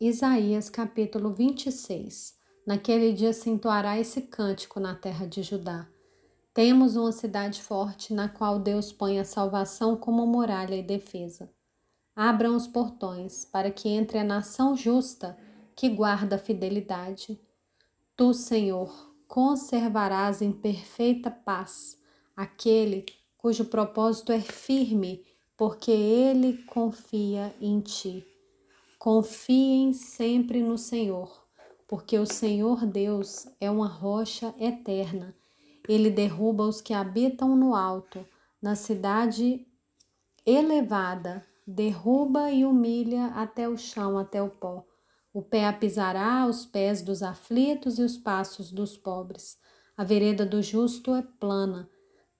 Isaías capítulo 26 Naquele dia se entoará esse cântico na terra de Judá. Temos uma cidade forte na qual Deus põe a salvação como muralha e defesa. Abram os portões para que entre a nação justa que guarda a fidelidade. Tu, Senhor, conservarás em perfeita paz aquele cujo propósito é firme, porque ele confia em ti. Confiem sempre no Senhor, porque o Senhor Deus é uma rocha eterna. Ele derruba os que habitam no alto, na cidade elevada, derruba e humilha até o chão, até o pó. O pé apisará os pés dos aflitos e os passos dos pobres. A vereda do justo é plana.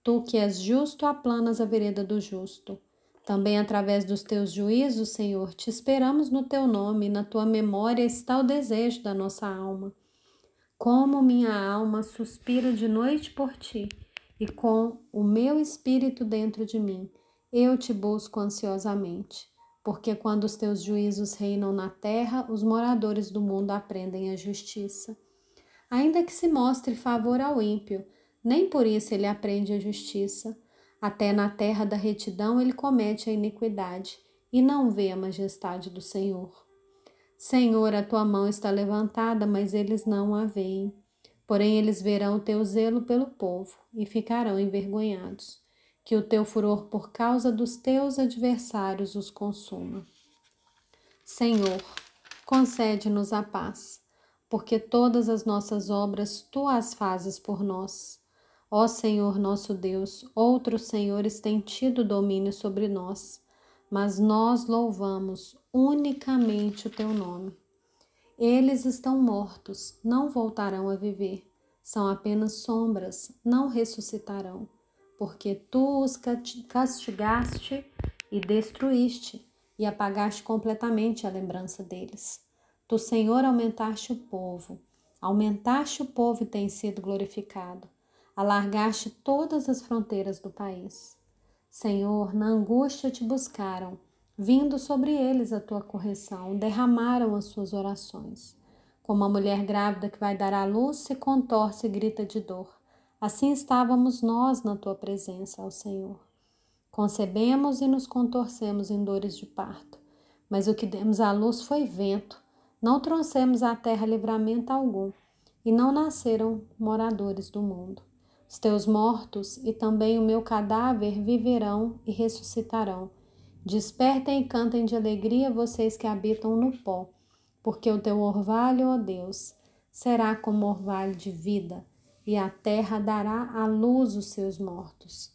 Tu que és justo, aplanas a vereda do justo. Também através dos teus juízos, Senhor, te esperamos no teu nome, e na tua memória está o desejo da nossa alma. Como minha alma suspira de noite por ti, e com o meu espírito dentro de mim, eu te busco ansiosamente. Porque quando os teus juízos reinam na terra, os moradores do mundo aprendem a justiça. Ainda que se mostre favor ao ímpio, nem por isso ele aprende a justiça até na terra da retidão ele comete a iniquidade e não vê a majestade do Senhor. Senhor, a tua mão está levantada, mas eles não a veem. Porém, eles verão o teu zelo pelo povo e ficarão envergonhados. Que o teu furor por causa dos teus adversários os consuma. Senhor, concede-nos a paz, porque todas as nossas obras tu as fazes por nós. Ó Senhor nosso Deus, outros senhores têm tido domínio sobre nós, mas nós louvamos unicamente o teu nome. Eles estão mortos, não voltarão a viver, são apenas sombras, não ressuscitarão, porque tu os castigaste e destruíste e apagaste completamente a lembrança deles. Tu, Senhor, aumentaste o povo, aumentaste o povo e tem sido glorificado alargaste todas as fronteiras do país. Senhor, na angústia te buscaram, vindo sobre eles a tua correção, derramaram as suas orações. Como a mulher grávida que vai dar à luz se contorce e grita de dor, assim estávamos nós na tua presença, ó Senhor. Concebemos e nos contorcemos em dores de parto, mas o que demos à luz foi vento, não trouxemos à terra livramento algum, e não nasceram moradores do mundo. Os teus mortos e também o meu cadáver viverão e ressuscitarão. Despertem e cantem de alegria vocês que habitam no pó, porque o teu orvalho, ó Deus, será como orvalho de vida, e a terra dará à luz os seus mortos.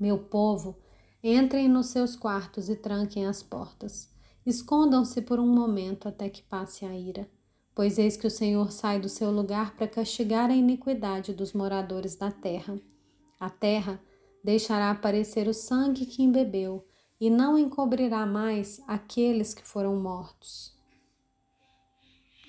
Meu povo, entrem nos seus quartos e tranquem as portas. Escondam-se por um momento até que passe a ira pois eis que o Senhor sai do seu lugar para castigar a iniquidade dos moradores da terra. A terra deixará aparecer o sangue que embebeu, e não encobrirá mais aqueles que foram mortos.